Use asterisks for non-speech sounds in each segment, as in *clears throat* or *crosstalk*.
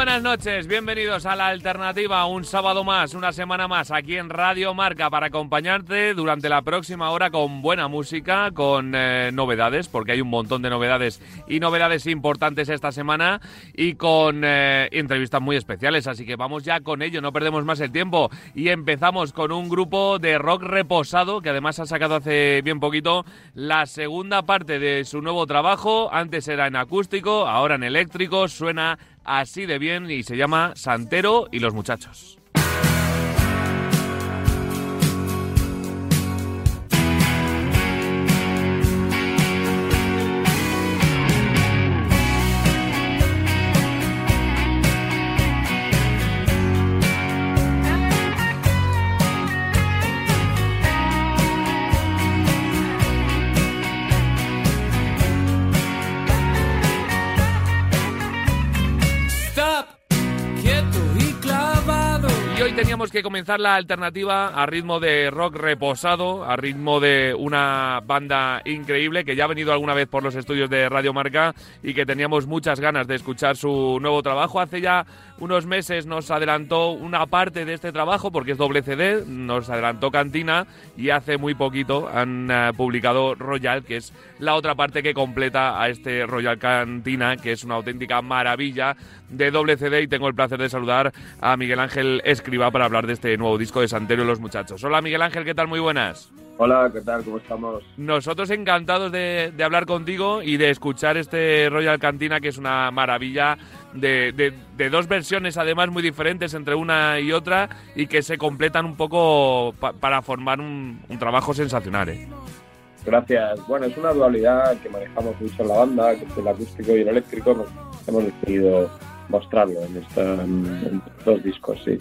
Buenas noches, bienvenidos a la alternativa, un sábado más, una semana más aquí en Radio Marca para acompañarte durante la próxima hora con buena música, con eh, novedades, porque hay un montón de novedades y novedades importantes esta semana y con eh, entrevistas muy especiales, así que vamos ya con ello, no perdemos más el tiempo. Y empezamos con un grupo de rock reposado que además ha sacado hace bien poquito la segunda parte de su nuevo trabajo, antes era en acústico, ahora en eléctrico, suena así de bien y se llama Santero y los muchachos. Comenzar la alternativa a ritmo de rock reposado, a ritmo de una banda increíble que ya ha venido alguna vez por los estudios de Radio Marca y que teníamos muchas ganas de escuchar su nuevo trabajo. Hace ya unos meses nos adelantó una parte de este trabajo porque es doble CD, nos adelantó Cantina y hace muy poquito han eh, publicado Royal, que es la otra parte que completa a este Royal Cantina, que es una auténtica maravilla de doble CD y tengo el placer de saludar a Miguel Ángel Escriba para hablar de este nuevo disco de Santero y los muchachos. Hola Miguel Ángel, ¿qué tal? Muy buenas. Hola, ¿qué tal? ¿Cómo estamos? Nosotros encantados de, hablar contigo y de escuchar este Royal Cantina, que es una maravilla de, dos versiones, además muy diferentes entre una y otra, y que se completan un poco para formar un, trabajo sensacional. ¿eh? Gracias. Bueno, es una dualidad que manejamos mucho en la banda, que es el acústico y el eléctrico. hemos decidido mostrarlo en estos dos discos, sí.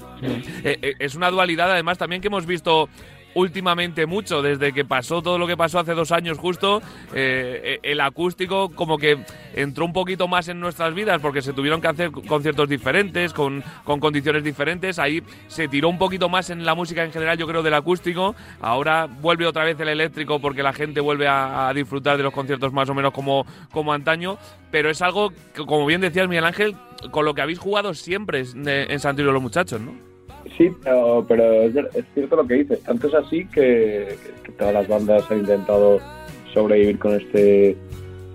Eh, eh, es una dualidad, además, también que hemos visto últimamente mucho, desde que pasó todo lo que pasó hace dos años justo, eh, el acústico como que entró un poquito más en nuestras vidas porque se tuvieron que hacer conciertos diferentes, con, con, condiciones diferentes, ahí se tiró un poquito más en la música en general, yo creo, del acústico, ahora vuelve otra vez el eléctrico porque la gente vuelve a, disfrutar de los conciertos más o menos como, como antaño, pero es algo que, como bien decías Miguel Ángel, con lo que habéis jugado siempre en, en Santiago los muchachos, ¿no? Sí, pero, es, cierto lo que dices. Tanto es así que, todas las bandas han intentado sobrevivir con este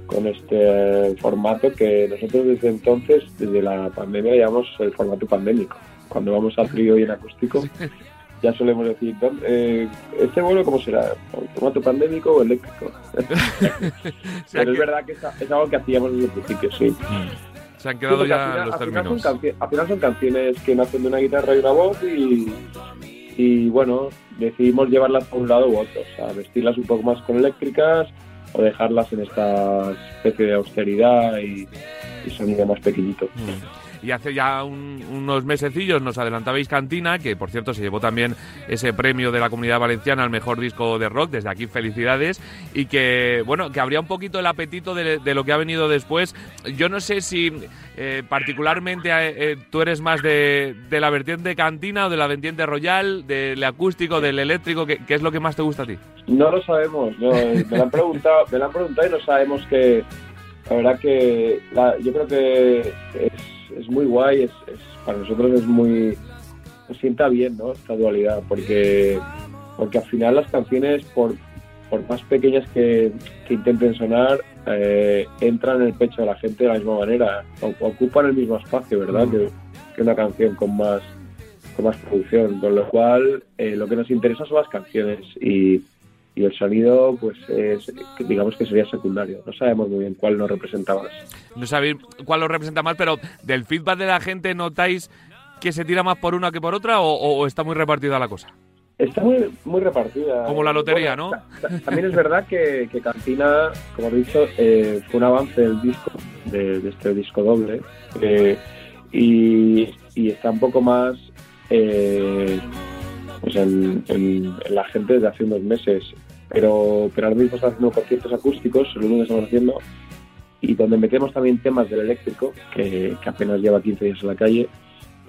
con este formato que nosotros desde entonces, desde la pandemia, llamamos el formato pandémico. Cuando vamos al frío y en acústico, *laughs* ya solemos decir, eh, ¿este vuelo cómo será? ¿El formato pandémico o eléctrico? *laughs* Pero es verdad que es, algo que hacíamos desde el principio, sí. Se han quedado ya los términos. al final son canciones que nacen de una guitarra y una voz y, bueno, decidimos llevarlas a un lado u otro, o sea, vestirlas un poco más con eléctricas o dejarlas en esta especie de austeridad y, sonido más pequeñito. Mm y hace ya unos mesecillos nos adelantabais Cantina, que por cierto se llevó también ese premio de la Comunidad Valenciana al mejor disco de rock, desde aquí felicidades, y que bueno, que habría un poquito el apetito de, lo que ha venido después. Yo no sé si eh, particularmente eh, tú eres más de, la vertiente Cantina o de la vertiente Royal, del acústico, del eléctrico, ¿qué, es lo que más te gusta a ti? No lo sabemos, me, lo han preguntado, me han preguntado y no sabemos que... La verdad que yo creo que es es muy guay, es, para nosotros es muy... Nos sienta bien, ¿no? Esta dualidad, porque, porque al final las canciones, por, por más pequeñas que, intenten sonar, eh, entran en el pecho de la gente de la misma manera, ocupan el mismo espacio, ¿verdad? Mm. Que, que, una canción con más, con más producción, con lo cual eh, lo que nos interesa son las canciones y, y el sonido, pues es, digamos que sería secundario. No sabemos muy bien cuál nos representa más. No sabéis cuál lo representa más, pero del feedback de la gente, ¿notáis que se tira más por una que por otra o, está muy repartida la cosa? Está muy, muy repartida. Como la lotería, ¿no? También es verdad que, Cantina, como he dicho, eh, fue un avance del disco, de, este disco doble, eh, y, está un poco más eh, pues en, en, la gente de hace unos meses pero, pero ahora mismo estamos haciendo conciertos acústicos, lo único que estamos haciendo, y donde metemos también temas del eléctrico, que, apenas lleva 15 días en la calle,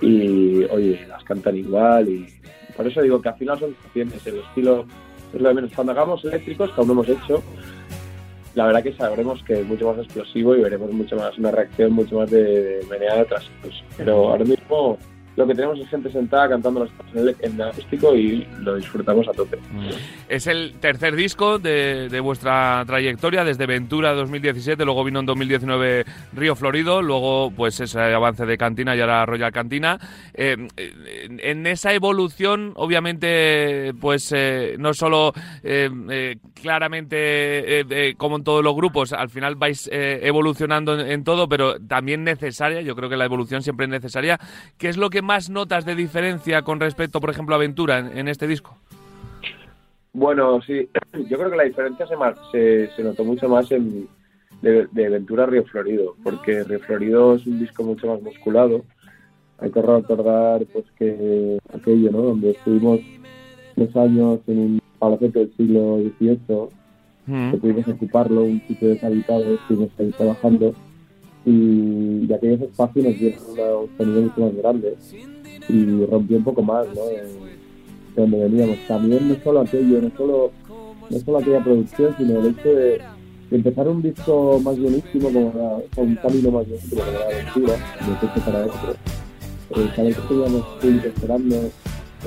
y oye, las cantan igual, y por eso digo que al final son canciones, el estilo es lo de menos. Cuando hagamos eléctricos, que aún no hemos hecho, la verdad que sabremos que es mucho más explosivo y veremos mucho más una reacción mucho más de, de meneada de trastos. Pero ahora mismo lo que tenemos es gente sentada cantando las cosas en, acústico y lo disfrutamos a tope. Es el tercer disco de, de, vuestra trayectoria, desde Ventura 2017, luego vino en 2019 Río Florido, luego pues ese avance de Cantina y ahora Royal Cantina. Eh, en esa evolución, obviamente, pues eh, no solo eh claramente eh, como en todos los grupos, al final vais evolucionando en, todo, pero también necesaria, yo creo que la evolución siempre es necesaria. ¿Qué es lo que más notas de diferencia con respecto, por ejemplo, a Aventura en, este disco? Bueno, sí, *clears throat* yo creo que la diferencia se, se, se notó mucho más en, de, Ventura Río Florido, porque Río Florido es un disco mucho más musculado. Hay que recordar pues que aquello, ¿no? Donde estuvimos dos años en un palacete del siglo XVIII, mm. que pudimos ocuparlo, un sitio deshabitado, estuvimos ahí trabajando y, y aquellos espacios nos dieron una, un sonido mucho más grande y rompió un poco más, ¿no? De, de donde veníamos. También no solo aquello, no solo, no solo aquella producción, sino el hecho de, de empezar un disco más buenísimo, como era, un camino más buenísimo, como la aventura, de pecho para otro. Eh, saber que teníamos público esperando,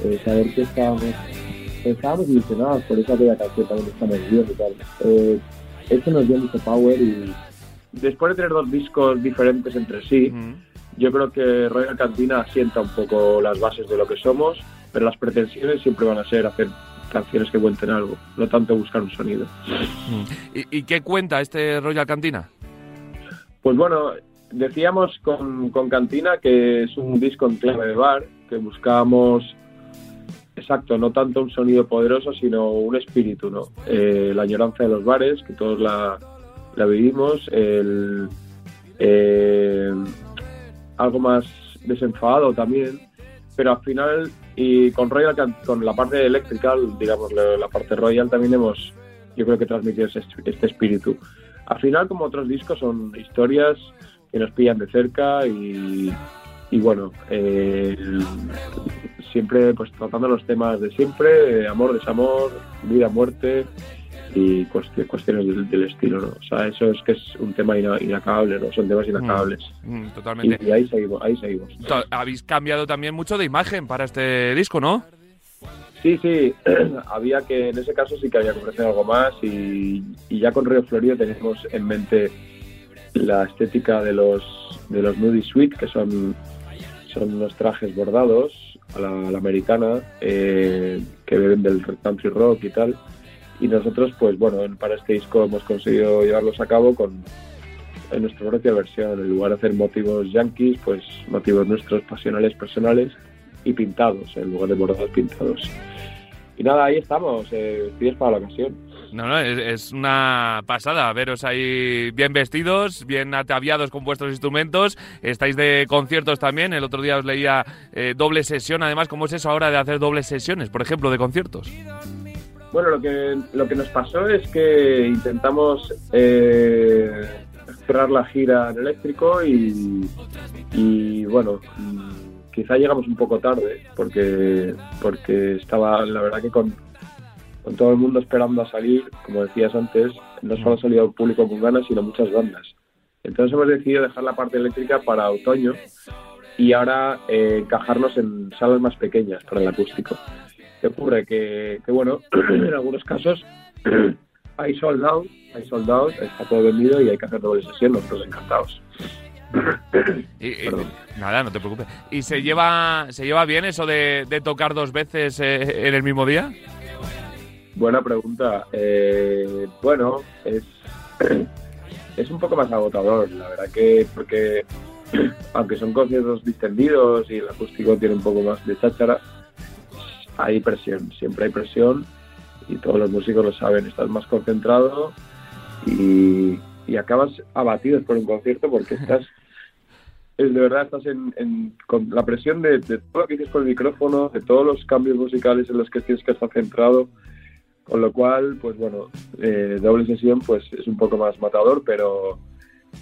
eh, saber que estábamos, estábamos ilusionados por esa aquella canción también estamos bien y tal. Eh, eso nos dio mucho power y después de tener dos discos diferentes entre sí, uh -huh. yo creo que Royal Cantina asienta un poco las bases de lo que somos, pero las pretensiones siempre van a ser hacer canciones que cuenten algo, no tanto buscar un sonido. ¿Y, y qué cuenta este Royal Cantina? Pues bueno, decíamos con, con, Cantina que es un disco en clave de bar, que buscábamos, exacto, no tanto un sonido poderoso, sino un espíritu, ¿no? Eh, la añoranza de los bares, que todos la, la vivimos, el, eh, algo más desenfadado también, pero al final, y con Royal, con la parte electrical, digamos, la, parte Royal también hemos, yo creo que transmitido este, este espíritu. Al final, como otros discos, son historias que nos pillan de cerca y, y bueno, eh, siempre pues tratando los temas de siempre, eh, amor, desamor, vida, muerte y cuestiones del, del, estilo, ¿no? O sea, eso es que es un tema ina, inacabable, ¿no? Son temas inacabables. Mm, mm, totalmente. Y, y, ahí seguimos, ahí seguimos. Habéis cambiado también mucho de imagen para este disco, ¿no? Sí, sí, *clears throat* había que, en ese caso sí que había que ofrecer algo más y, y ya con Río Florido tenemos en mente la estética de los de los Moody Suite, que son, son unos trajes bordados a la, americana, eh, que beben del country rock y tal. Y nosotros, pues bueno, para este disco hemos conseguido llevarlos a cabo con en nuestra propia versión. En lugar de hacer motivos yankees, pues motivos nuestros pasionales, personales y pintados, en lugar de bordados pintados. Y nada, ahí estamos, eh, para la ocasión. No, no, es, es, una pasada veros ahí bien vestidos, bien ataviados con vuestros instrumentos. Estáis de conciertos también. El otro día os leía eh, doble sesión. Además, ¿cómo es eso ahora de hacer dobles sesiones, por ejemplo, de conciertos? Bueno, lo que, lo que nos pasó es que intentamos eh, cerrar la gira en eléctrico y, y bueno, quizá llegamos un poco tarde porque, porque estaba, la verdad que con, con todo el mundo esperando a salir, como decías antes, no solo ha salido el público con ganas, sino muchas bandas. Entonces hemos decidido dejar la parte eléctrica para otoño y ahora eh, encajarnos en salas más pequeñas para el acústico. ¿Qué ocurre? Que, bueno, *clears throat* en algunos casos *clears throat* hay sold out, hay sold out, está todo vendido y hay que hacer doble sesión, nosotros encantados. *clears throat* nada, no te preocupes. ¿Y se lleva, se lleva bien eso de, de tocar dos veces eh, en el mismo día? Buena pregunta. Eh, bueno, es, *clears throat* es un poco más agotador, la verdad que porque *clears throat* aunque son conciertos distendidos y el acústico tiene un poco más de cháchara, hay presión, siempre hay presión y todos los músicos lo saben, estás más concentrado y, y acabas abatido por un concierto porque *laughs* estás, es, de verdad estás en, en, con la presión de, de todo lo que dices con el micrófono, de todos los cambios musicales en los que tienes que estar centrado con lo cual, pues bueno, eh, doble sesión pues es un poco más matador, pero,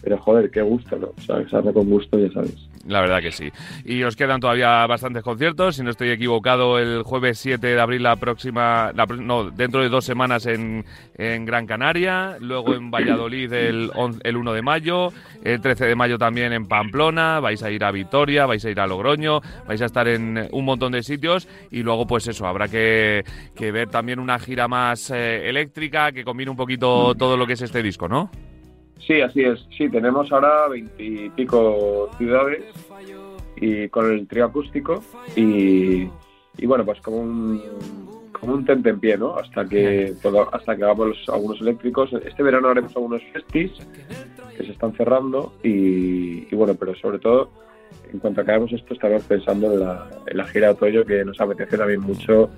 pero joder, qué gusto, ¿no? O sea, se hace con gusto, ya sabes. La verdad que sí. Y os quedan todavía bastantes conciertos. Si no estoy equivocado, el jueves 7 de abril, la próxima. no, dentro de dos semanas en, en, Gran Canaria. Luego en Valladolid el, el 1 de mayo. El 13 de mayo también en Pamplona. Vais a ir a Vitoria, vais a ir a Logroño. Vais a estar en un montón de sitios. Y luego, pues eso, habrá que, que ver también una gira más eh, eléctrica que combine un poquito todo lo que es este disco, ¿no? Sí, así es. Sí, tenemos ahora veintipico ciudades y con el trío acústico y, bueno, pues como un como un tente en pie, ¿no? Hasta que todo, hasta que hagamos algunos eléctricos. Este verano haremos algunos festis que se están cerrando y, bueno, pero sobre todo en cuanto acabemos esto estaremos pensando en la, en la gira de otoño que nos apetece también mucho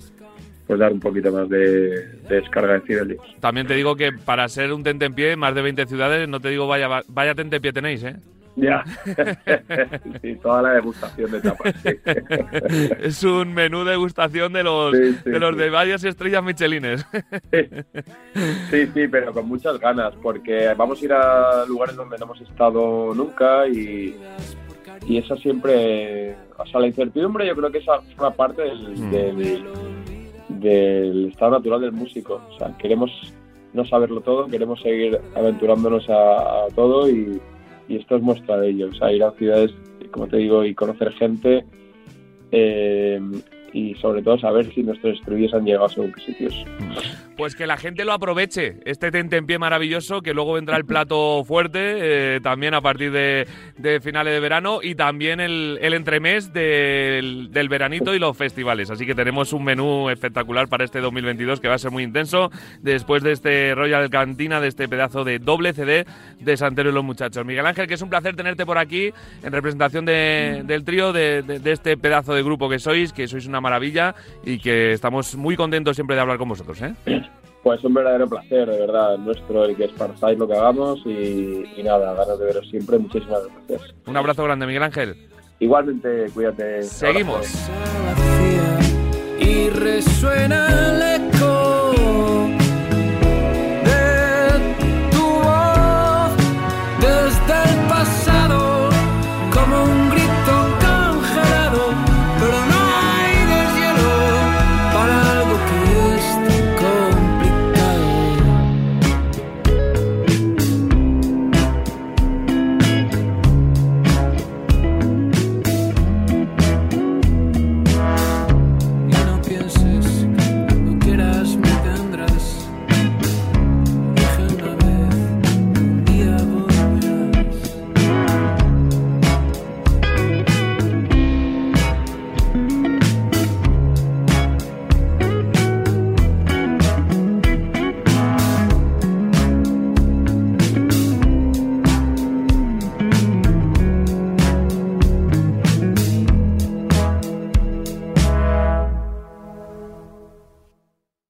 pues dar un poquito más de, descarga de Fidelis. También te digo que para ser un tente en pie, más de 20 ciudades, no te digo vaya, vaya tente en pie tenéis, ¿eh? Ya, *laughs* sí, toda la degustación de tapas. *laughs* es un menú degustación de los de los de varias estrellas michelines. *laughs* sí, sí, pero con muchas ganas, porque vamos a ir a lugares donde no hemos estado nunca y, y eso siempre, o sea, la incertidumbre yo creo que esa forma parte del mm del estado natural del músico. O sea, queremos no saberlo todo, queremos seguir aventurándonos a, todo y, esto es muestra de ello. O sea, ir a ciudades, como te digo, y conocer gente eh, y sobre todo saber si nuestros estudios han llegado a según qué sitios. Pues que la gente lo aproveche, este tente en pie maravilloso, que luego vendrá el plato fuerte, eh, también a partir de, finales de verano, y también el, entremés del, veranito y los festivales. Así que tenemos un menú espectacular para este 2022 que va a ser muy intenso, después de este Royal Cantina, de este pedazo de doble CD de Santero y los muchachos. Miguel Ángel, que es un placer tenerte por aquí en representación del trío, de, de este pedazo de grupo que sois, que sois una maravilla y que estamos muy contentos siempre de hablar con vosotros. ¿eh? Pues un verdadero placer, de verdad, nuestro el que esparzáis lo que hagamos y, nada, ganas de veros siempre. Muchísimas gracias. Un abrazo grande, Miguel Ángel. Igualmente, cuídate. Seguimos. Y resuena el eco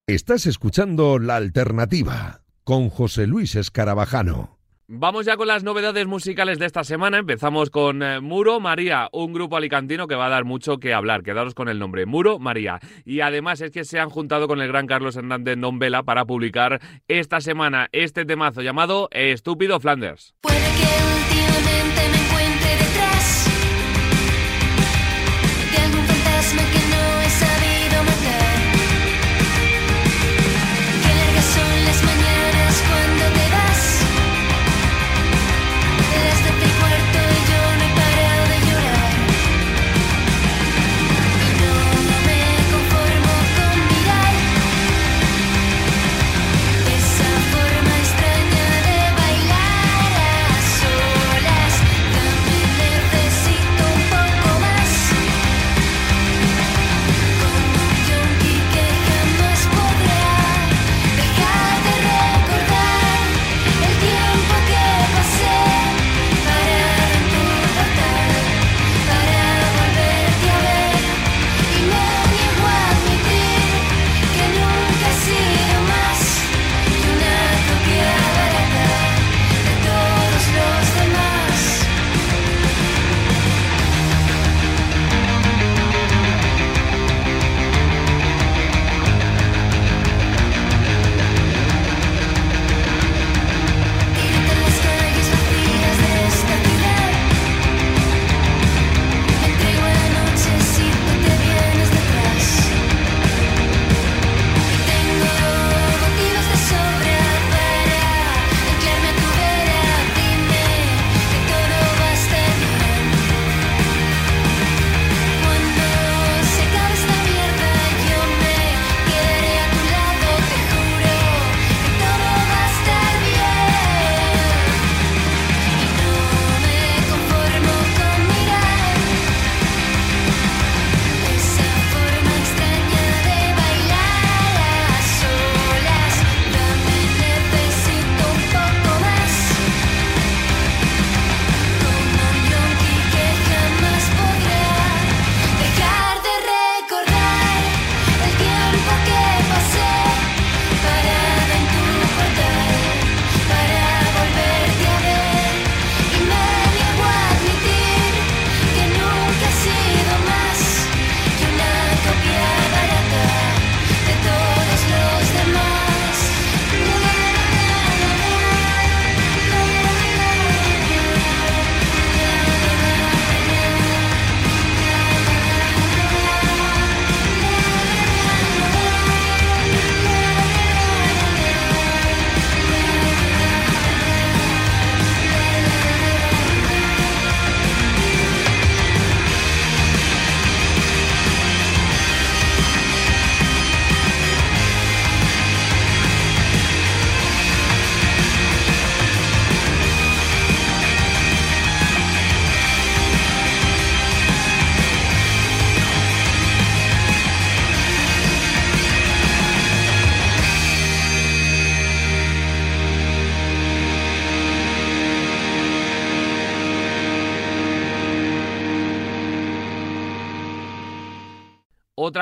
Estás escuchando La Alternativa con José Luis Escarabajano. Vamos ya con las novedades musicales de esta semana. Empezamos con eh, Muro María, un grupo alicantino que va a dar mucho que hablar. Quedaros con el nombre, Muro María. Y además es que se han juntado con el gran Carlos Hernández Nombela para publicar esta semana este temazo llamado Estúpido Flanders. Puede que últimamente me encuentre detrás fantasma que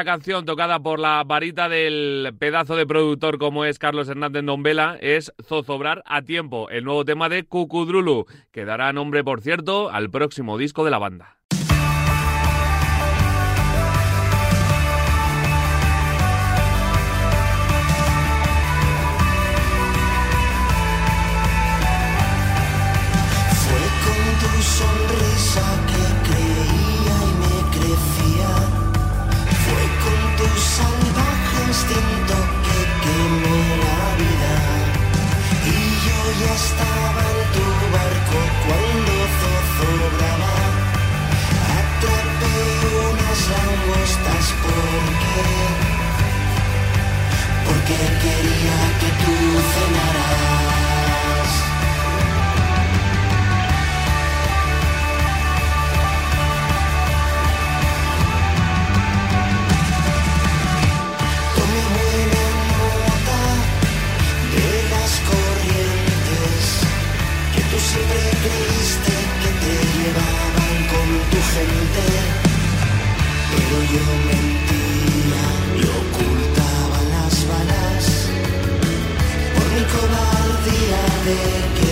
canción tocada por la varita del pedazo de productor como es Carlos Hernández Nombela es Zozobrar a tiempo, el nuevo tema de Cucudrulu, que dará nombre, por cierto, al próximo disco de la banda. instinto que quemó la vida. Y yo ya estaba en tu barco cuando zozobraba. Atrapé unas langostas porque, porque quería que tú cenaras. creíste que te llevaban con tu gente, pero yo mentía. Y ocultaba las balas por mi cobardía de que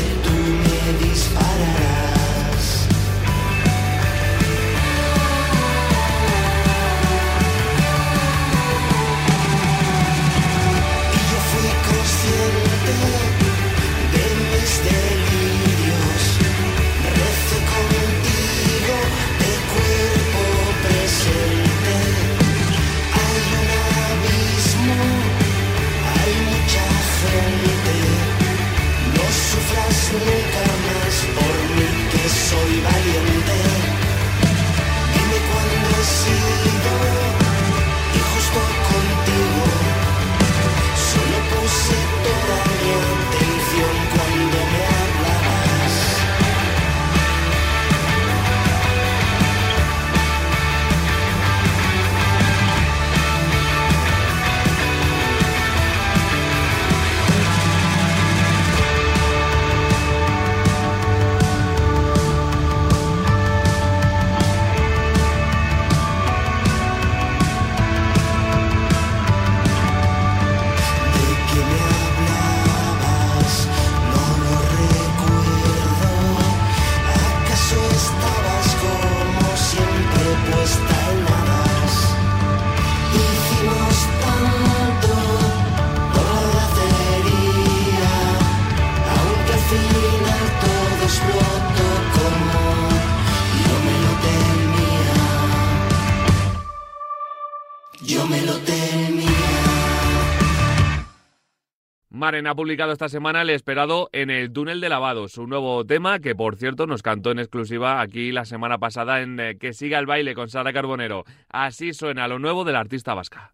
Maren ha publicado esta semana el esperado En el túnel de lavado, su nuevo tema que por cierto nos cantó en exclusiva aquí la semana pasada en eh, Que siga el baile con Sara Carbonero. Así suena lo nuevo del artista vasca.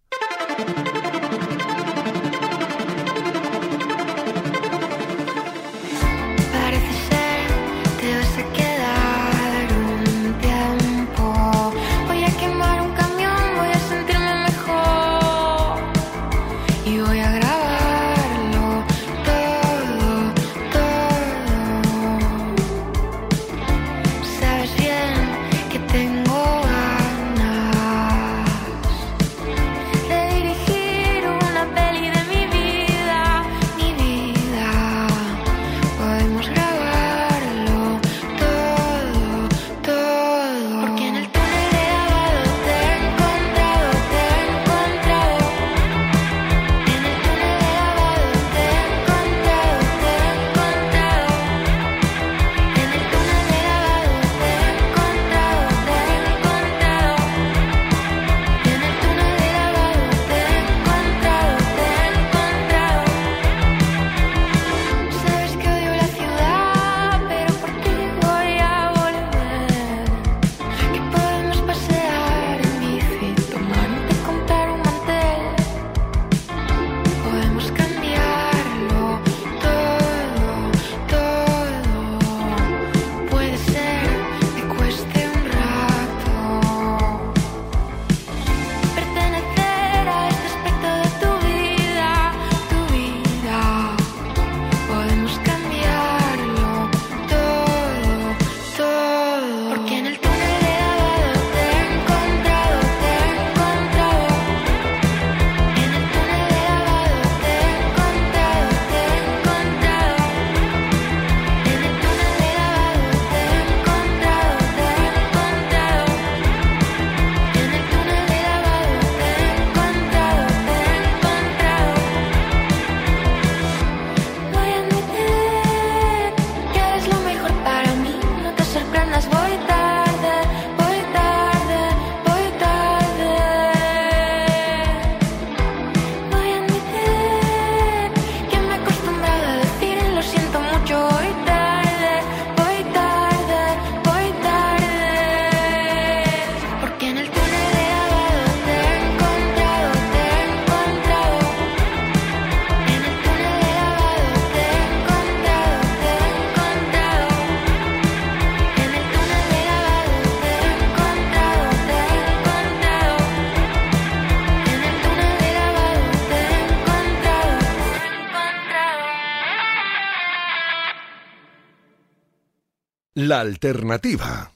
La alternativa.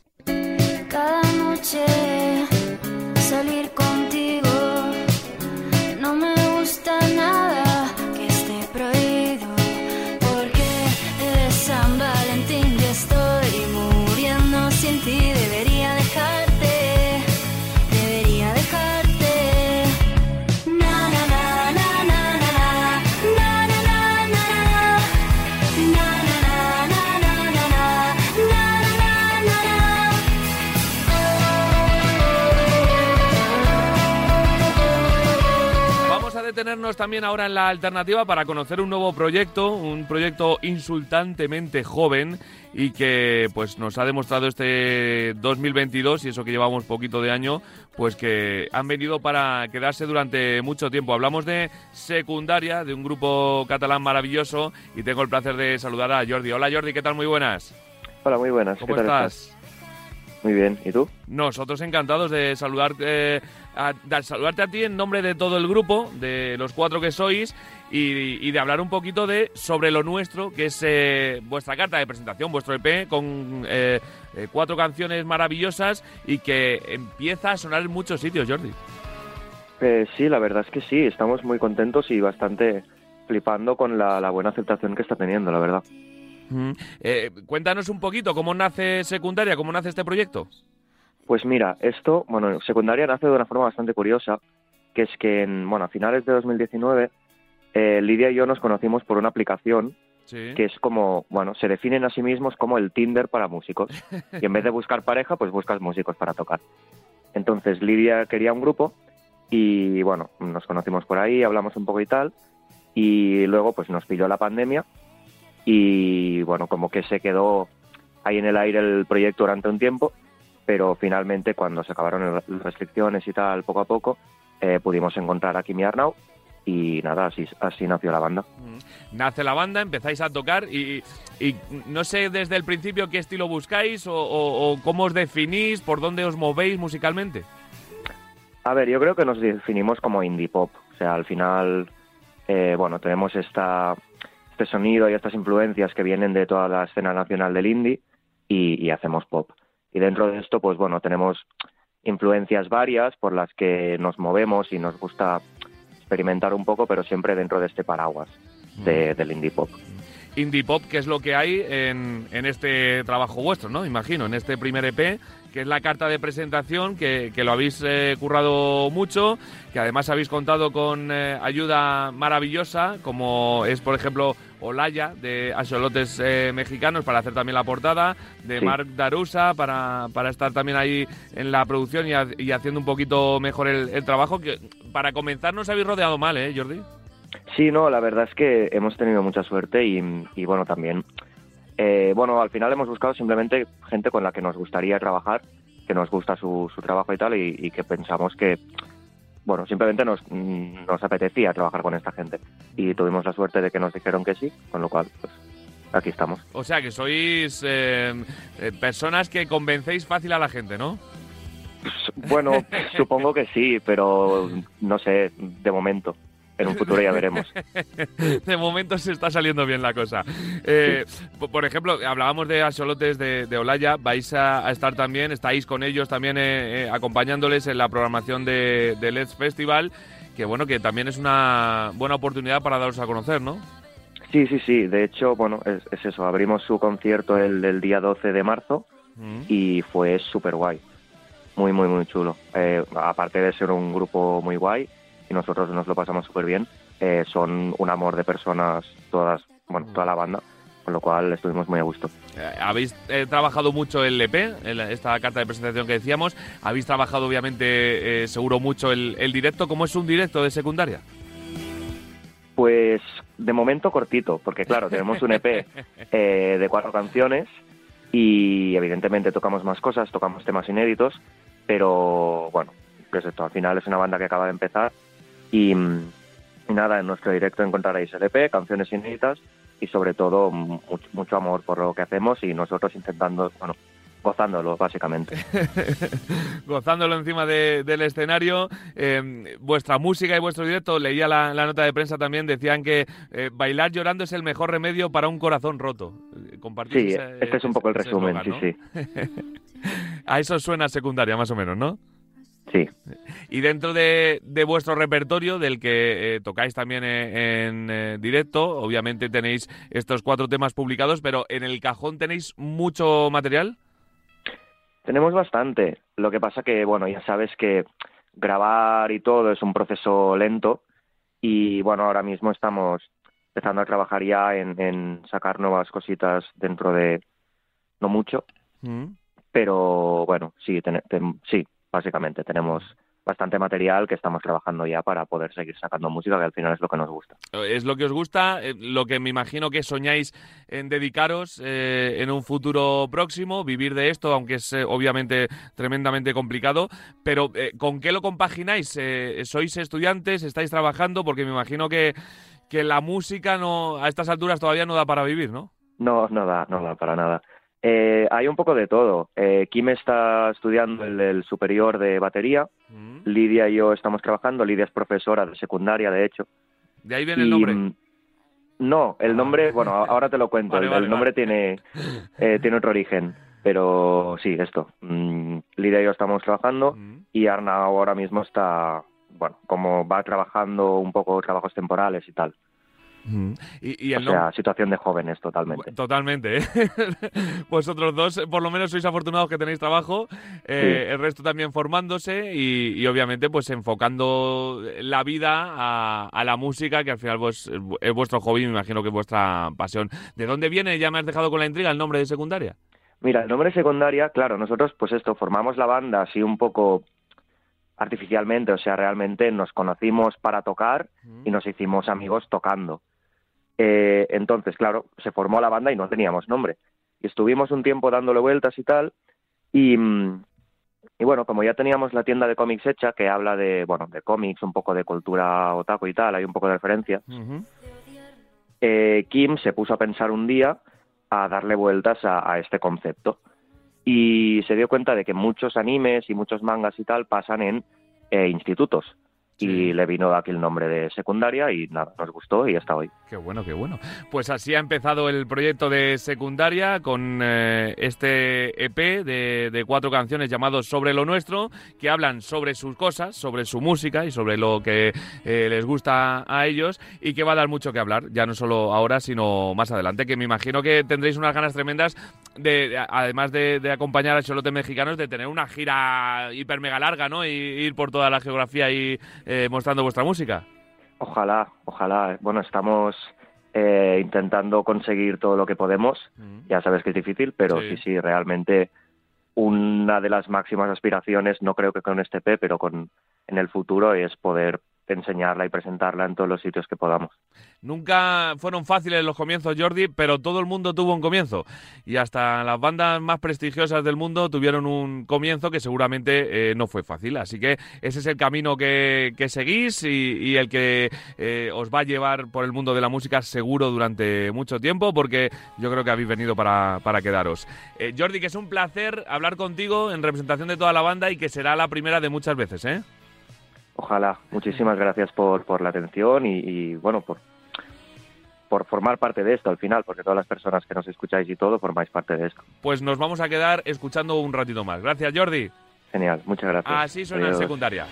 También ahora en la alternativa para conocer un nuevo proyecto, un proyecto insultantemente joven y que pues nos ha demostrado este 2022 y eso que llevamos poquito de año, pues que han venido para quedarse durante mucho tiempo. Hablamos de secundaria, de un grupo catalán maravilloso y tengo el placer de saludar a Jordi. Hola Jordi, ¿qué tal? Muy buenas. Hola, muy buenas. ¿Cómo ¿Qué tal estás? Muy bien. ¿Y tú? Nosotros encantados de saludarte, a, de saludarte a ti en nombre de todo el grupo, de los cuatro que sois, y, y de hablar un poquito de sobre lo nuestro, que es eh, vuestra carta de presentación, vuestro EP, con eh, eh, cuatro canciones maravillosas y que empieza a sonar en muchos sitios, Jordi. Eh, sí, la verdad es que sí. Estamos muy contentos y bastante flipando con la, la buena aceptación que está teniendo, la verdad. Mm. Eh, cuéntanos un poquito cómo nace Secundaria, cómo nace este proyecto. Pues mira, esto, bueno, secundaria nace de una forma bastante curiosa, que es que, en, bueno, a finales de 2019, eh, Lidia y yo nos conocimos por una aplicación Sí. que es como, bueno, se definen a sí mismos como el Tinder para músicos. *laughs* Y en vez de buscar pareja, pues buscas músicos para tocar. Entonces Lidia quería un grupo y bueno, nos conocimos por ahí, hablamos un poco y tal. Y luego pues nos pilló la pandemia y bueno, como que se quedó ahí en el aire el proyecto durante un tiempo, pero finalmente cuando se acabaron las restricciones y tal, poco a poco, eh, pudimos encontrar a Kimi Arnau y nada, así, así nació la banda. Mm. Nace la banda, empezáis a tocar y, y no sé desde el principio qué estilo buscáis o, o- o cómo os definís, por dónde os movéis musicalmente. A ver, yo creo que nos definimos como indie pop. O sea, al final, eh, bueno, tenemos esta, este sonido y estas influencias que vienen de toda la escena nacional del indie y, y hacemos pop. Y dentro de esto, pues bueno, tenemos influencias varias por las que nos movemos y nos gusta experimentar un poco, pero siempre dentro de este paraguas de- del indie pop. Indie pop, que es lo que hay en, en este trabajo vuestro, ¿no? Imagino, en este primer EP, que es la carta de presentación, que, que lo habéis eh, currado mucho, que además habéis contado con eh, ayuda maravillosa, como es, por ejemplo, Olaya, de Axolotes eh, Mexicanos, para hacer también la portada, de Sí. Marc Darusa, para, para estar también ahí en la producción y, ha- y haciendo un poquito mejor el, el trabajo, que para comenzar no os habéis rodeado mal, ¿eh, Jordi? Sí, no, la verdad es que hemos tenido mucha suerte y, y bueno, también, eh, bueno, al final hemos buscado simplemente gente con la que nos gustaría trabajar, que nos gusta su, su trabajo y tal, y, y que pensamos que, bueno, simplemente nos, mm, nos apetecía trabajar con esta gente. Y tuvimos la suerte de que nos dijeron que sí, con lo cual, pues, aquí estamos. O sea, que sois eh, eh, personas que convencéis fácil a la gente, ¿no? Bueno, *laughs* supongo que sí, pero no sé, de momento. En un futuro ya veremos. *laughs* de momento se está saliendo bien la cosa. Eh, po- Por ejemplo, hablábamos de axolotes de, de Olaya, vais a, a estar también, estáis con ellos también eh, eh, acompañándoles en la programación de, de Let's Festival, que bueno, que también es una buena oportunidad para daros a conocer, ¿no? Sí, sí, sí. De hecho, bueno, es, es eso. Abrimos su concierto el, el día 12 de marzo Mm. y fue súper guay. Muy, muy, muy chulo. Eh, aparte de ser un grupo muy guay y nosotros nos lo pasamos súper bien, eh, son un amor de personas todas, bueno, toda la banda, con lo cual estuvimos muy a gusto. Eh, habéis eh, trabajado mucho el EP, en la- esta carta de presentación que decíamos. Habéis trabajado, obviamente, eh, seguro mucho el, el directo. ¿Cómo es un directo de secundaria? Pues de momento cortito, porque claro, tenemos un EP *laughs* eh, de cuatro canciones y evidentemente tocamos más cosas, tocamos temas inéditos, pero bueno, pues esto, al final es una banda que acaba de empezar y, y nada, en nuestro directo encontraréis el EP, canciones inéditas y sobre todo mu- mucho amor por lo que hacemos y nosotros intentando, bueno, gozándolo básicamente. *laughs* gozándolo encima de- del escenario. Eh, vuestra música y vuestro directo, leía la, la nota de prensa también, decían que eh, bailar llorando es el mejor remedio para un corazón roto. compartir Sí, este es un poco el resumen, sí, sí. *laughs* A eso suena secundaria, más o menos, ¿no? Sí. Y dentro de, de vuestro repertorio, del que eh, tocáis también eh, en eh, directo, obviamente tenéis estos cuatro temas publicados, pero en el cajón tenéis mucho material. Tenemos bastante. Lo que pasa que, bueno, ya sabes que grabar y todo es un proceso lento y, bueno, ahora mismo estamos empezando a trabajar ya en, en sacar nuevas cositas dentro de no mucho, Mm. pero bueno, sí, ten- ten- sí, básicamente tenemos bastante material que estamos trabajando ya para poder seguir sacando música, que al final es lo que nos gusta. Es lo que os gusta, eh, lo que me imagino que soñáis en dedicaros eh, en un futuro próximo, vivir de esto, aunque es eh, obviamente tremendamente complicado. Pero eh, ¿con qué lo compagináis? Eh, ¿Sois estudiantes? ¿Estáis trabajando? Porque me imagino que, que la música no a estas alturas todavía no da para vivir, ¿no? No, no da, no da para nada. Eh, hay un poco de todo. Eh, Kim está estudiando el, el superior de batería, Mm. Lidia y yo estamos trabajando, Lidia es profesora de secundaria, de hecho. De ahí viene el nombre. mm, No, el nombre, bueno, ahora te lo cuento. Vale, el, vale, el nombre vale. tiene eh, tiene otro origen, pero sí, esto. Mm, Lidia y yo estamos trabajando Mm. y Arnau ahora mismo está, bueno, como va trabajando un poco trabajos temporales y tal. Y, y O el sea, situación de jóvenes totalmente. Totalmente, ¿eh? *laughs* Vosotros dos, por lo menos, sois afortunados que tenéis trabajo, eh, Sí. el resto también formándose y, y, obviamente, pues enfocando la vida a, a la música, que al final pues, es vuestro hobby, me imagino que es vuestra pasión. ¿De dónde viene? Ya me has dejado con la intriga el nombre de secundaria. Mira, el nombre secundaria, claro, nosotros pues esto, formamos la banda así un poco artificialmente, o sea, realmente nos conocimos para tocar y nos hicimos amigos tocando. Eh, entonces, claro, se formó la banda y no teníamos nombre. Y estuvimos un tiempo dándole vueltas y tal, y, mm, y bueno, como ya teníamos la tienda de cómics hecha, que habla de, bueno, de cómics, un poco de cultura otaku y tal, hay un poco de referencia, eh, Kim se puso a pensar un día a darle vueltas a, a este concepto. Y se dio cuenta de que muchos animes y muchos mangas y tal pasan en eh, institutos Sí. y le vino aquí el nombre de secundaria y nada, nos gustó y hasta hoy. Qué bueno, qué bueno. Pues así ha empezado el proyecto de secundaria con eh, este EP de, de cuatro canciones llamado Sobre lo Nuestro, que hablan sobre sus cosas, sobre su música y sobre lo que eh, les gusta a ellos y que va a dar mucho que hablar, ya no solo ahora, sino más adelante, que me imagino que tendréis unas ganas tremendas de, de- además de, de acompañar a Cholote Mexicanos, de tener una gira hiper mega larga, ¿no? Y ir por toda la geografía y eh, mostrando vuestra música. Ojalá, ojalá. Bueno, estamos eh, intentando conseguir todo lo que podemos. Ya sabes que es difícil, pero Sí. sí, sí, realmente una de las máximas aspiraciones, no creo que con este EP, pero con en el futuro es poder enseñarla y presentarla en todos los sitios que podamos. Nunca fueron fáciles los comienzos, Jordi, pero todo el mundo tuvo un comienzo. Y hasta las bandas más prestigiosas del mundo tuvieron un comienzo que seguramente eh, no fue fácil. Así que ese es el camino que, que seguís y, el que eh, os va a llevar por el mundo de la música seguro durante mucho tiempo, porque yo creo que habéis venido para, para quedaros. Eh, Jordi, que es un placer hablar contigo en representación de toda la banda y que será la primera de muchas veces, ¿eh? Ojalá. Muchísimas gracias por, por la atención y, y, bueno, por, por formar parte de esto al final, porque todas las personas que nos escucháis y todo formáis parte de esto. Pues nos vamos a quedar escuchando un ratito más. Gracias, Jordi. Genial, muchas gracias. Así suena en Adiós. secundaria.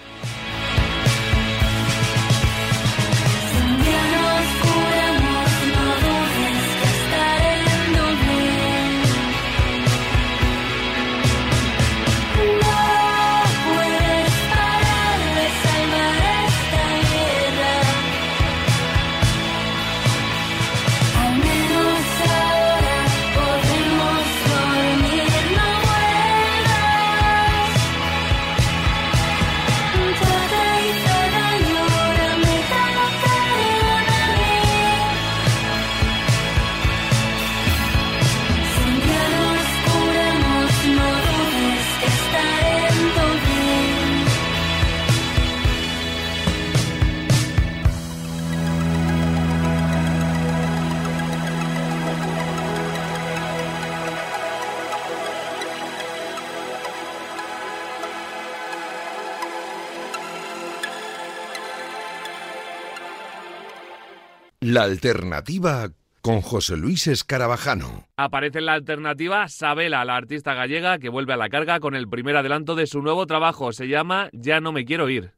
La alternativa con José Luis Escarabajano. Aparece en la alternativa Sabela, la artista gallega que vuelve a la carga con el primer adelanto de su nuevo trabajo. Se llama Ya no me quiero ir.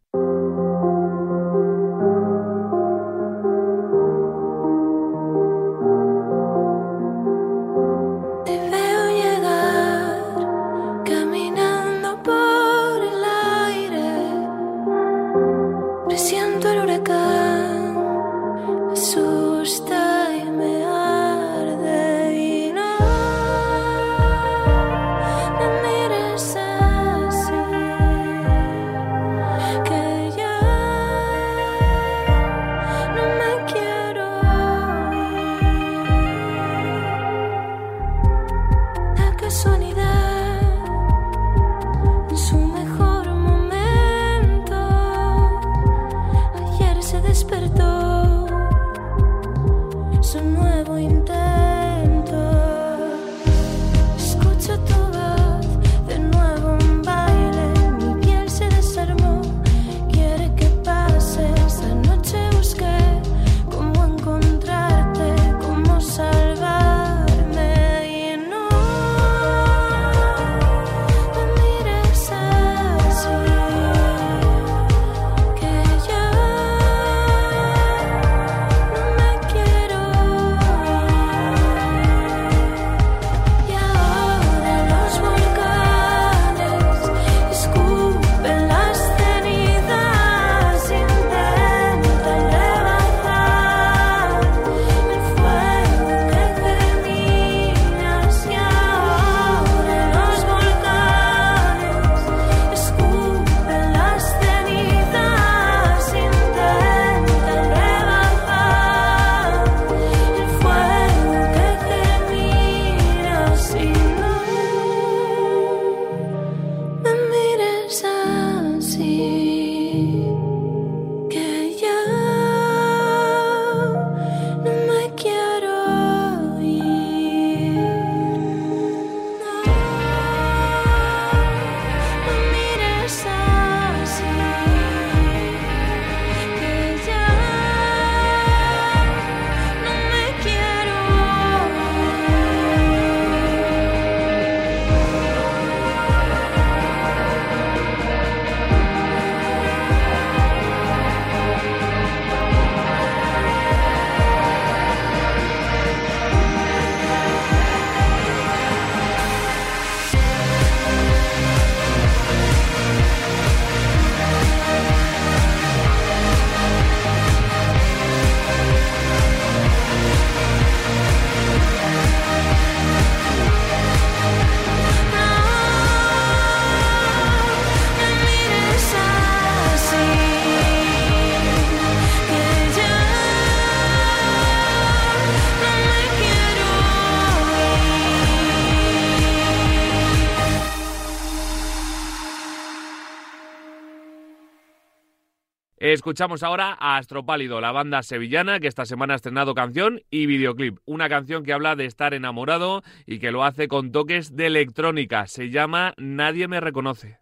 Escuchamos ahora a Astropálido, la banda sevillana que esta semana ha estrenado canción y videoclip. Una canción que habla de estar enamorado y que lo hace con toques de electrónica. Se llama Nadie me reconoce.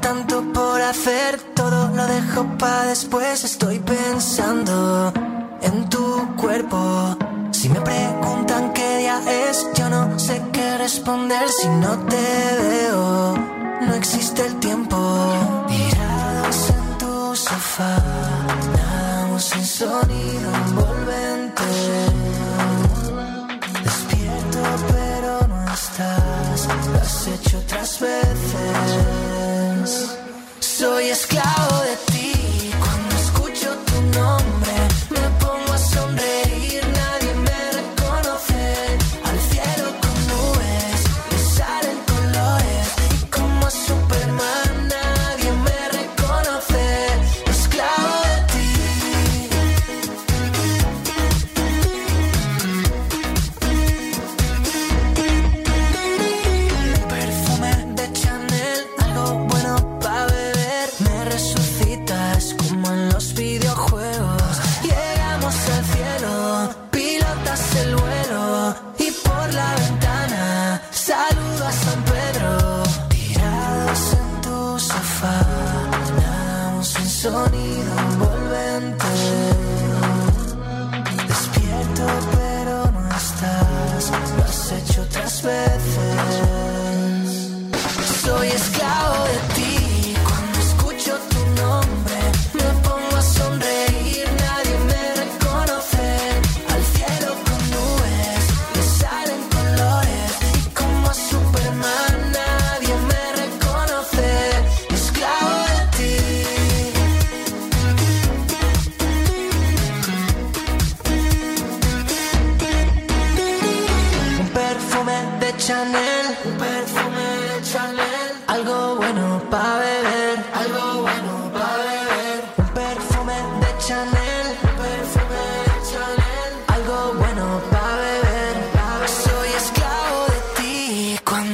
Tanto por hacer, todo lo dejo para después. Estoy pensando en tu cuerpo. Si me preguntan qué día es, yo no sé qué responder si no te veo. No existe el tiempo. Tirados en tu sofá, nadamos sin sonido envolvente.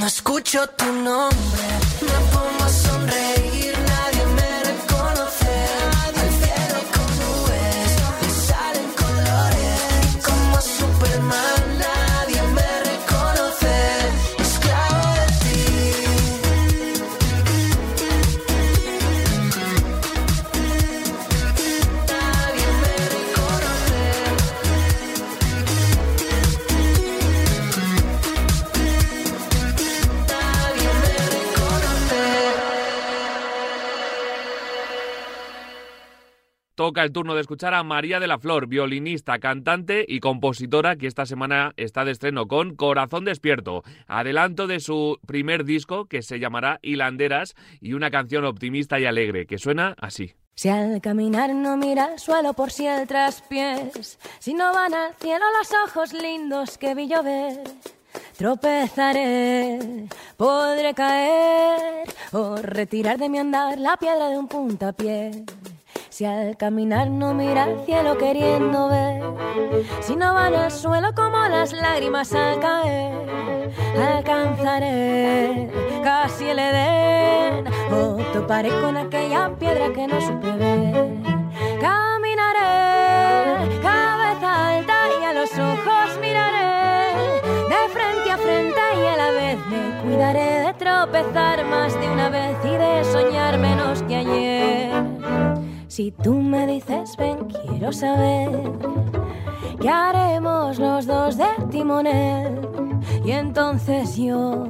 escucho tu nombre. El turno de escuchar a María de la Flor, violinista, cantante y compositora que esta semana está de estreno con Corazón Despierto, adelanto de su primer disco que se llamará Hilanderas y una canción optimista y alegre que suena así. Si al caminar no mira al suelo por si el traspiés, si no van al cielo los ojos lindos que vi llover, tropezaré, podré caer o retirar de mi andar la piedra de un puntapié. Si al caminar no mira al cielo queriendo ver, si no van al suelo como las lágrimas al caer, alcanzaré casi el Edén o toparé con aquella piedra que no supe ver. Caminaré cabeza alta y a los ojos miraré de frente a frente y a la vez me cuidaré de tropezar más de una vez y de soñar menos que ayer. Si tú me dices ven, quiero saber qué haremos los dos de timonel. Y entonces yo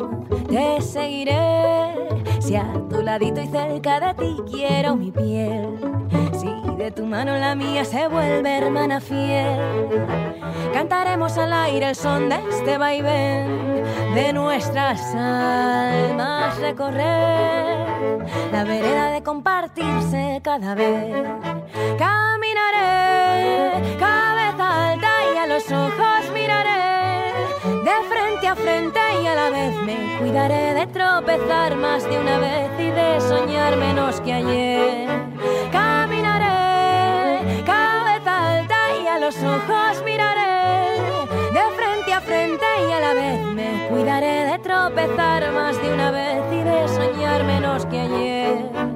te seguiré. Si a tu ladito y cerca de ti quiero mi piel. De tu mano la mía se vuelve hermana fiel. Cantaremos al aire el son de este vaivén de nuestras almas recorrer la vereda de compartirse cada vez. Caminaré cabeza alta y a los ojos miraré de frente a frente y a la vez me cuidaré de tropezar más de una vez y de soñar menos que ayer. Los ojos miraré de frente a frente y a la vez me cuidaré de tropezar más de una vez y de soñar menos que ayer.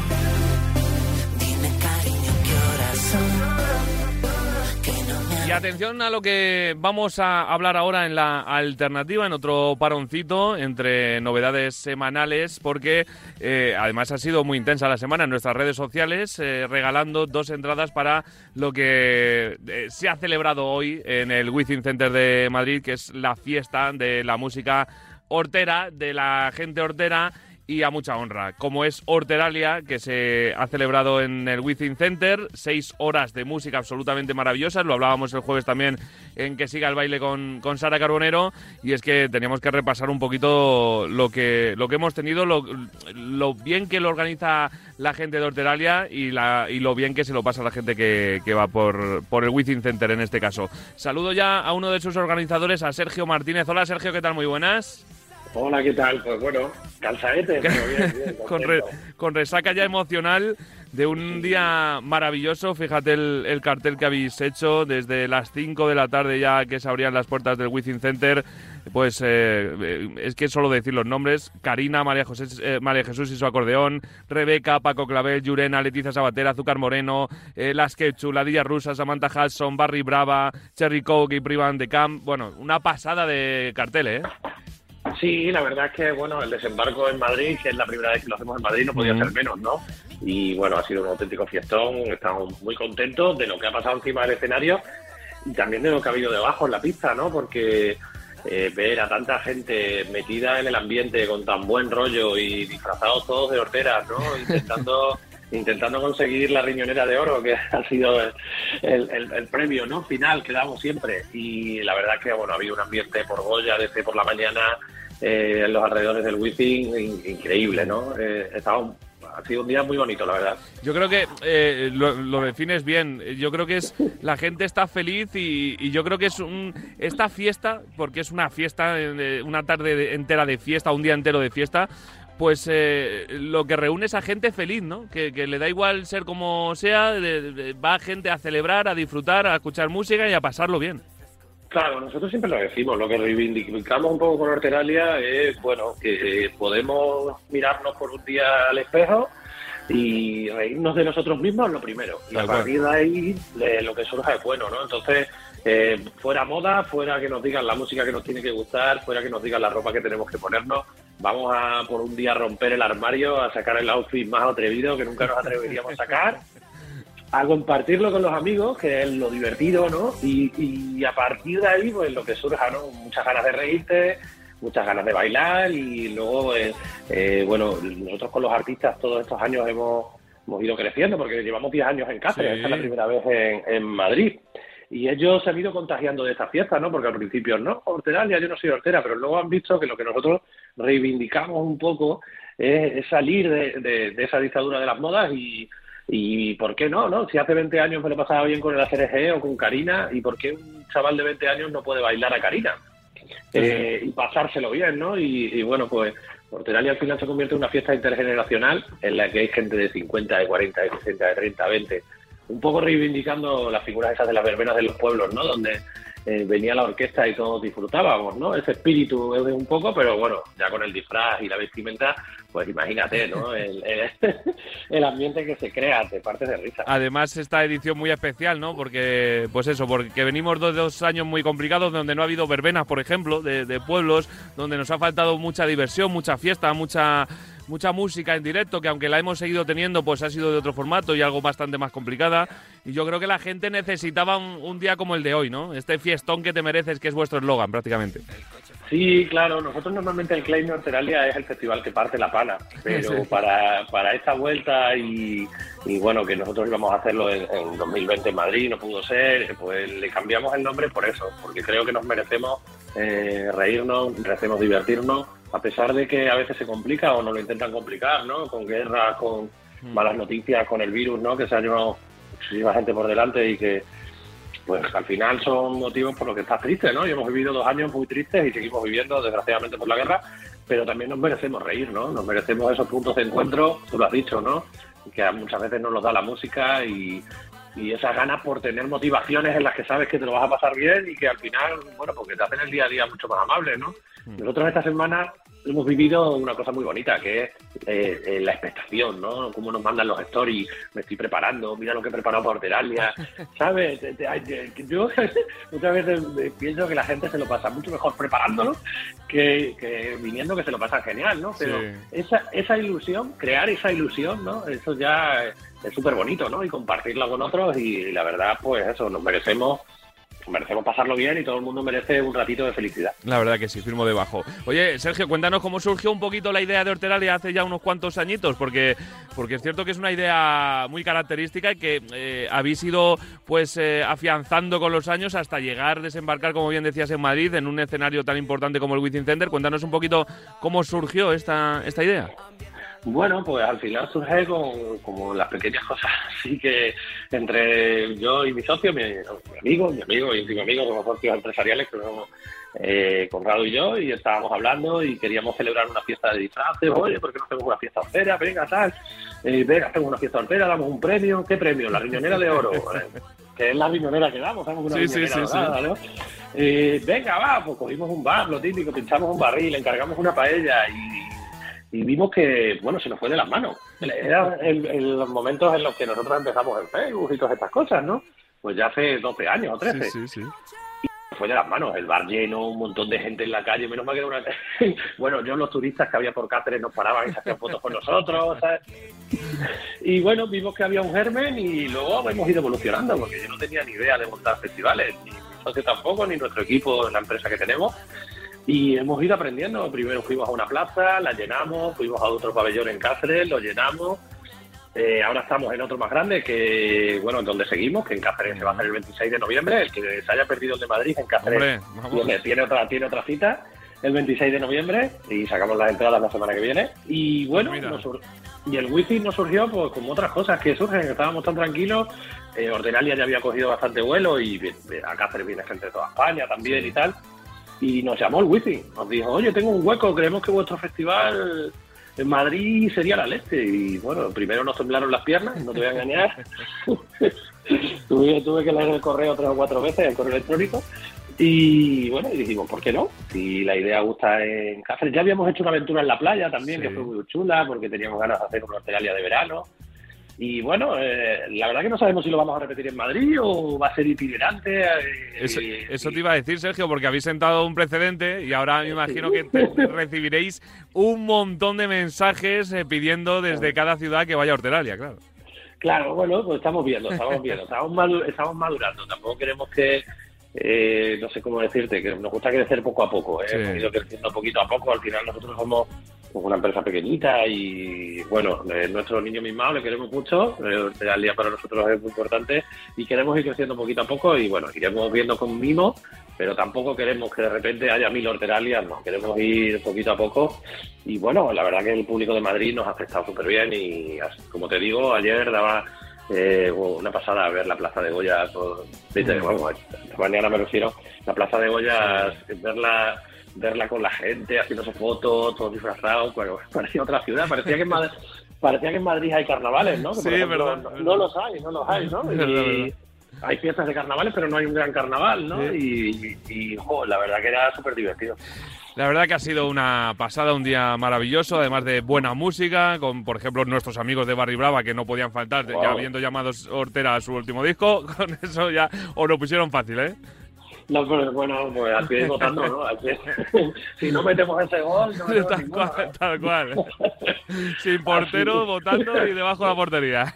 Atención a lo que vamos a hablar ahora en la alternativa, en otro paroncito entre novedades semanales, porque eh, además ha sido muy intensa la semana en nuestras redes sociales, eh, regalando dos entradas para lo que eh, se ha celebrado hoy en el Within Center de Madrid, que es la fiesta de la música hortera, de la gente hortera y a mucha honra, como es Horteralia, que se ha celebrado en el Within Center, seis horas de música absolutamente maravillosas, lo hablábamos el jueves también en que siga el baile con, con Sara Carbonero, y es que teníamos que repasar un poquito lo que, lo que hemos tenido, lo, lo bien que lo organiza la gente de Horteralia y, la, y lo bien que se lo pasa a la gente que, que va por, por el Within Center en este caso. Saludo ya a uno de sus organizadores, a Sergio Martínez. Hola Sergio, ¿qué tal? Muy buenas. Hola, ¿qué tal? Pues bueno, cansadete, *laughs* pero bien, bien, con, re- contento. con resaca ya emocional de un día maravilloso. Fíjate el, el cartel que habéis hecho desde las 5 de la tarde ya que se abrían las puertas del Within Center. Pues eh, eh, es que solo decir los nombres. Karina, María, José, eh, María Jesús y su acordeón, Rebeca, Paco Clavel, Yurena, Leticia Sabatera, Azúcar Moreno, eh, Las Quechu, Ladilla Rusa, Samantha Hudson, Barry Brava, Cherry Coke y Privan de Camp. Bueno, una pasada de cartel, ¿eh? Sí, la verdad es que bueno, el desembarco en Madrid, que es la primera vez que lo hacemos en Madrid, no podía ser menos, ¿no? Y bueno, ha sido un auténtico fiestón, estamos muy contentos de lo que ha pasado encima del escenario y también de lo que ha habido debajo en la pista, ¿no? Porque eh, ver a tanta gente metida en el ambiente con tan buen rollo y disfrazados todos de horteras, ¿no? Intentando *laughs* intentando conseguir la riñonera de oro, que *laughs* ha sido el, el- el- premio ¿no? final que damos siempre. Y la verdad que bueno, ha habido un ambiente por Goya desde por la mañana eh, en los alrededores del Wizzing in- increíble, ¿no? Eh, estaba ha sido un día muy bonito, la verdad. Yo creo que eh, lo, lo defines bien. Yo creo que es *laughs* la gente está feliz y, y yo creo que es un esta fiesta, porque es una fiesta, eh, una tarde de- entera de fiesta, un día entero de fiesta, pues eh, lo que reúne es a gente feliz, ¿no? Que, que le da igual ser como sea, de- de- va gente a celebrar, a disfrutar, a escuchar música y a pasarlo bien. Claro, nosotros siempre lo decimos, lo que reivindicamos un poco con Horteralia es, bueno, que podemos mirarnos por un día al espejo y reírnos de nosotros mismos lo primero. Y a partir de ahí eh, lo que surja es bueno, ¿no? Entonces, eh, fuera moda, fuera que nos digan la música que nos tiene que gustar, fuera que nos digan la ropa que tenemos que ponernos, vamos a por un día romper el armario, a sacar el outfit más atrevido que nunca nos atreveríamos a sacar a compartirlo con los amigos, que es lo divertido, ¿no? Y, y a partir de ahí, pues lo que surja, ¿no? Muchas ganas de reírte, muchas ganas de bailar y luego, eh, eh, bueno, nosotros con los artistas todos estos años hemos, hemos ido creciendo porque llevamos 10 años en Cáceres, Sí. esta es la primera vez en, en Madrid. Y ellos se han ido contagiando de esta fiesta, ¿no? Porque al principio, no, Horteralia, yo no soy hortera, pero luego han visto que lo que nosotros reivindicamos un poco es, es salir de, de- de esa dictadura de las modas y, y ¿por qué no, no? Si hace 20 años me lo pasaba bien con el ACRG o con Karina, ¿y por qué un chaval de 20 años no puede bailar a Karina? Eh, y pasárselo bien, ¿no? Y, y bueno, pues Horteralia al final se convierte en una fiesta intergeneracional en la que hay gente de 50, de 40, de 60, de 30, 20, un poco reivindicando las figuras esas de las verbenas de los pueblos, ¿no? Donde eh, venía la orquesta y todos disfrutábamos, ¿no? Ese espíritu es un poco, pero bueno, ya con el disfraz y la vestimenta, pues imagínate, ¿no? *laughs* El, el- *laughs* el ambiente que se crea, te partes de risa. Además, esta edición muy especial, ¿no? Porque, pues eso, porque venimos de dos años muy complicados donde no ha habido verbenas, por ejemplo, de, de pueblos, donde nos ha faltado mucha diversión, mucha fiesta, mucha mucha música en directo, que aunque la hemos seguido teniendo, pues ha sido de otro formato y algo bastante más complicada. Y yo creo que la gente necesitaba un, un día como el de hoy, ¿no? Este fiestón que te mereces, que es vuestro eslogan, prácticamente. Sí, claro, nosotros normalmente el Claim Horteralia es el festival que parte la pana, pero Sí. para, para esta vuelta y, y bueno, que nosotros íbamos a hacerlo en, en 2020 en Madrid, no pudo ser, pues le cambiamos el nombre por eso, porque creo que nos merecemos eh, reírnos, merecemos divertirnos, a pesar de que a veces se complica o nos lo intentan complicar, ¿no? Con guerras, con malas noticias, con el virus, ¿no? Que se ha llevado muchísima gente por delante y que pues al final son motivos por los que estás triste, ¿no? Y hemos vivido dos años muy tristes y seguimos viviendo, desgraciadamente, por la guerra, pero también nos merecemos reír, ¿no? Nos merecemos esos puntos de encuentro, tú lo has dicho, ¿no? Que a- muchas veces nos los da la música y, y esas ganas por tener motivaciones en las que sabes que te lo vas a pasar bien y que al final, bueno, porque te hacen el día a día mucho más amable, ¿no? Nosotros esta semana hemos vivido una cosa muy bonita, que es eh, eh, la expectación, ¿no? Cómo nos mandan los stories, me estoy preparando, mira lo que he preparado para Horteralia, *laughs* ¿sabes? Te- te- ay, te- que Yo *laughs* muchas veces eh, pienso que la gente se lo pasa mucho mejor preparándolo que, que viniendo que se lo pasan genial, ¿no? Pero Sí. esa, esa ilusión, crear esa ilusión, ¿no? Eso ya es súper bonito, ¿no? Y compartirla con otros y, la verdad, pues eso, nos merecemos merecemos pasarlo bien y todo el mundo merece un ratito de felicidad. La verdad que sí, firmo debajo. Oye, Sergio, cuéntanos cómo surgió un poquito la idea de Horteralia hace ya unos cuantos añitos, porque, porque es cierto que es una idea muy característica y que eh, habéis ido pues eh, afianzando con los años hasta llegar, desembarcar, como bien decías, en Madrid, en un escenario tan importante como el Within Center. Cuéntanos un poquito cómo surgió esta, esta idea. Bueno, pues al final surge con como las pequeñas cosas, *laughs* así que entre yo y mi socio, mi, mi amigo, mi amigo y mi amigo, somos socios empresariales, que somos eh, Conrado y yo, y estábamos hablando y queríamos celebrar una fiesta de disfraces, oye, ¿por qué no hacemos una fiesta hortera? Venga, tal, eh, venga, hacemos una fiesta hortera, damos un premio, ¿qué premio? La riñonera de oro, *laughs* eh, que es la riñonera que damos, damos una Sí, sí, riñonera sí, sí. dorada, ¿no? Eh, venga, va, pues cogimos un bar, lo típico, pinchamos un barril, encargamos una paella y y vimos que, bueno, se nos fue de las manos. Era en, en los momentos en los que nosotros empezamos en Facebook y todas estas cosas, ¿no? Pues ya hace 12 años o 13. Sí, sí, sí. Fue de las manos, el bar lleno, un montón de gente en la calle, menos mal que era una... *laughs* bueno, yo los turistas que había por Cáceres nos paraban y se hacían fotos con nosotros, ¿sabes? Y bueno, vimos que había un germen y luego hemos ido evolucionando, porque yo no tenía ni idea de montar festivales, ni mi socio tampoco, ni nuestro equipo la empresa que tenemos. Y hemos ido aprendiendo. Primero fuimos a una plaza, la llenamos, fuimos a otro pabellón en Cáceres, lo llenamos. Eh, ahora estamos en otro más grande, que bueno, en donde seguimos, que en Cáceres se va a hacer el 26 de noviembre. El que se haya perdido el de Madrid en Cáceres Hombre, tiene, otra, tiene otra cita el 26 de noviembre y sacamos las entradas la semana que viene. Y bueno, Pues mira. nos y el wifi nos surgió pues como otras cosas que surgen, que estábamos tan tranquilos. Eh, Ordinalia ya había cogido bastante vuelo y a Cáceres viene gente de toda España también y tal. Y nos llamó el wifi, nos dijo, oye, tengo un hueco, creemos que vuestro festival en Madrid sería la leche. Y bueno, primero nos temblaron las piernas, no te voy a engañar. *laughs* tuve, tuve que leer el correo tres o cuatro veces, el correo electrónico. Y bueno, y dijimos, ¿por qué no? Si la idea gusta en Cáceres. Ya habíamos hecho una aventura en la playa también, Sí. que fue muy chula, porque teníamos ganas de hacer una hortelaria de verano. Y bueno, eh, la verdad que no sabemos si lo vamos a repetir en Madrid o va a ser itinerante. eh, Eso, y- eso y- te iba a decir, Sergio, porque habéis sentado un precedente y ahora me imagino que *laughs* recibiréis un montón de mensajes eh, pidiendo desde cada ciudad que vaya a Horteralia, claro. Claro, bueno, pues estamos viendo, estamos *laughs* viendo, estamos, madu- estamos madurando. Tampoco queremos que, eh, no sé cómo decirte, que nos gusta crecer poco a poco. ¿eh? Sí. Hemos ido creciendo poquito a poco. Al final nosotros somos pues, una empresa pequeñita y, bueno, eh, nuestro niño mimado le queremos mucho. Eh, al día para nosotros es muy importante y queremos ir creciendo poquito a poco y, bueno, iremos viendo con mimo, pero tampoco queremos que de repente haya mil horteralias, no. Queremos ir poquito a poco y, bueno, la verdad que el público de Madrid nos ha aceptado súper bien y, como te digo, ayer daba eh, una pasada ver la Plaza de Goya, por, viste, vamos, de mañana me refiero, la Plaza de Goya, verla verla con la gente, haciéndose fotos, todos disfrazados, *laughs* bueno, parecía otra ciudad, parecía que en Madrid, parecía que en Madrid hay carnavales, ¿no? Que, Sí, ejemplo, verdad, no, verdad. no los hay, no los hay, ¿no? *laughs* Y hay fiestas de carnavales, pero no hay un gran carnaval, ¿no? Y, y, y, jo, la verdad que era súper divertido. La verdad que ha sido una pasada, un día maravilloso, además de buena música, con por ejemplo nuestros amigos de Barry Brava que no podían faltar, ya habiendo llamado Hortera a su último disco, *laughs* con eso ya os lo pusieron fácil, ¿eh? No, pero bueno, pues así es votando, ¿no? Así es. *laughs* si no metemos ese gol, no *laughs* metemos tal, ninguno, cual, tal cual. *laughs* Sin portero, votando y debajo de la portería.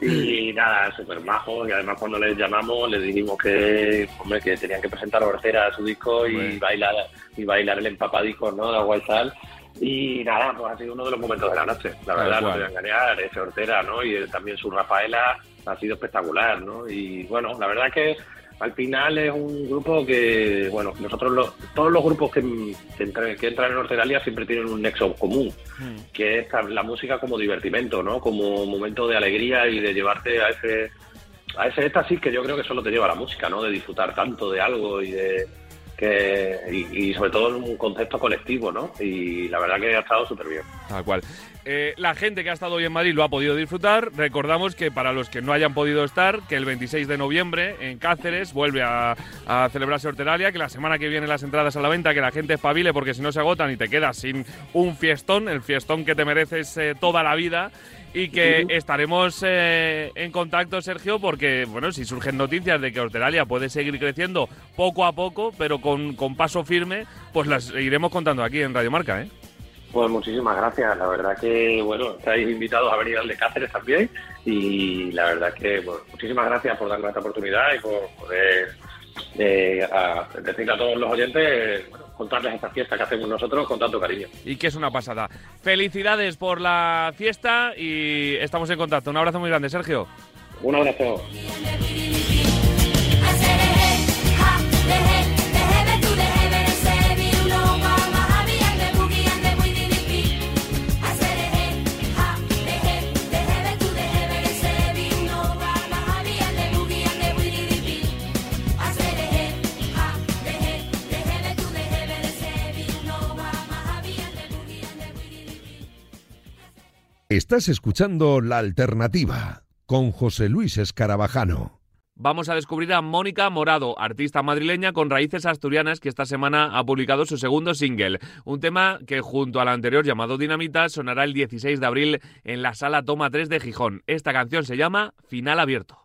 Y nada, súper majo. Y además, cuando les llamamos, les dijimos que, hombre, que tenían que presentar Ortera su disco y bailar y bailar el empapadisco, ¿no? De agua y sal. Y nada, pues ha sido uno de los momentos de la noche. La verdad, no te voy a engañar. Ese Ortera, ¿no? Y el- también su Rafaela ha sido espectacular, ¿no? Y bueno, la verdad que al final es un grupo que, bueno, nosotros los, todos los grupos que, que, entran, que entran en Horteralia siempre tienen un nexo común que es la música como divertimento, ¿no? Como momento de alegría y de llevarte a ese a ese éxtasis que yo creo que solo te lleva la música, ¿no? De disfrutar tanto de algo y de y, sobre todo en un concepto colectivo, ¿no? Y la verdad que ha estado súper bien. Tal cual. Eh, la gente que ha estado hoy en Madrid lo ha podido disfrutar. Recordamos que para los que no hayan podido estar, que el 26 de noviembre en Cáceres vuelve a, a celebrarse Horteralia, que la semana que viene las entradas a la venta, que la gente espabile porque si no se agotan y te quedas sin un fiestón, el fiestón que te mereces eh, toda la vida. Y que estaremos eh, en contacto, Sergio, porque, bueno, si surgen noticias de que Horteralia puede seguir creciendo poco a poco, pero con, con paso firme, pues las iremos contando aquí en Radio Marca, ¿eh? Pues muchísimas gracias. La verdad que, bueno, estáis invitados a venir al de Cáceres también. Y la verdad que, bueno, muchísimas gracias por darnos esta oportunidad y por poder eh, a decirle a todos los oyentes, bueno, contarles esta fiesta que hacemos nosotros con tanto cariño. Y que es una pasada. Felicidades por la fiesta y estamos en contacto. Un abrazo muy grande, Sergio. Un abrazo. Estás escuchando La Alternativa con José Luis Escarabajano. Vamos a descubrir a Mónica Morado, artista madrileña con raíces asturianas que esta semana ha publicado su segundo single, un tema que junto al anterior llamado Dinamita sonará el 16 de abril en la sala Toma 3 de Gijón. Esta canción se llama Final Abierto.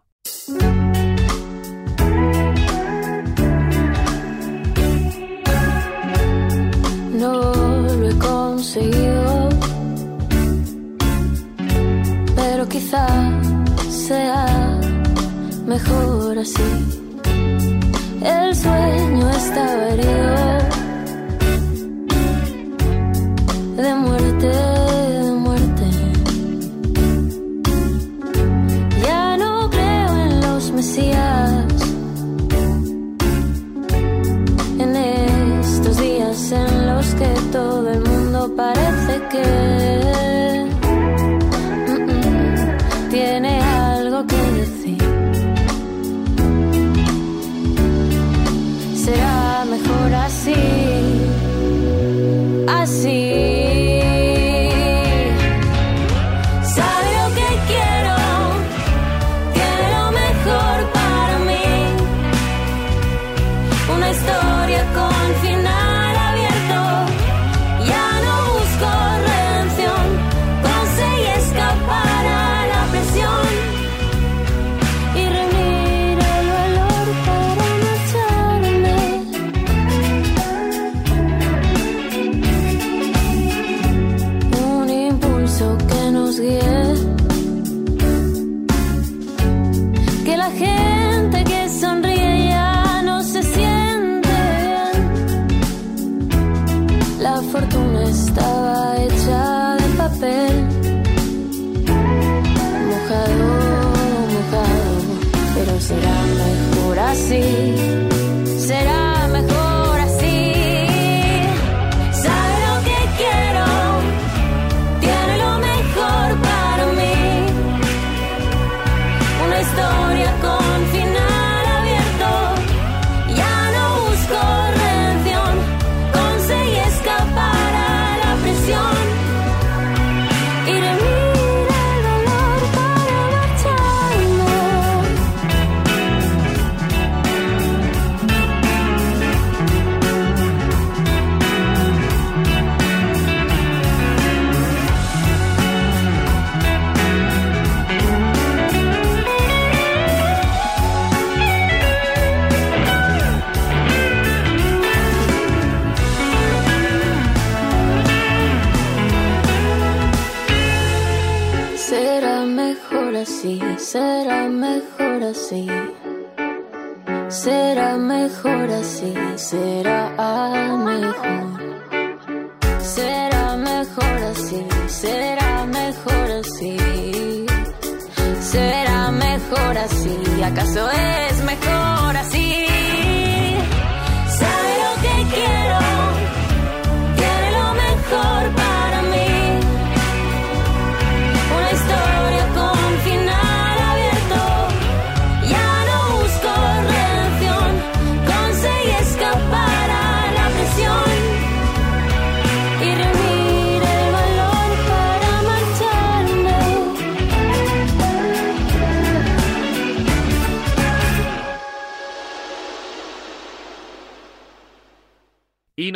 No lo he conseguido, pero quizá sea mejor así. El sueño estaba herido de muerte, de muerte. Ya no creo en los mesías. En estos días en los que todo el mundo parece que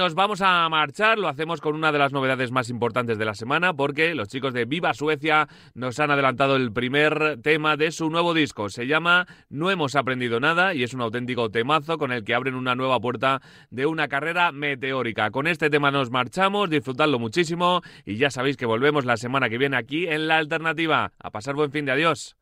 nos vamos a marchar, lo hacemos con una de las novedades más importantes de la semana porque los chicos de Viva Suecia nos han adelantado el primer tema de su nuevo disco. Se llama No hemos aprendido nada y es un auténtico temazo con el que abren una nueva puerta de una carrera meteórica. Con este tema nos marchamos, disfrutadlo muchísimo y ya sabéis que volvemos la semana que viene aquí en La Alternativa. A pasar buen fin de adiós.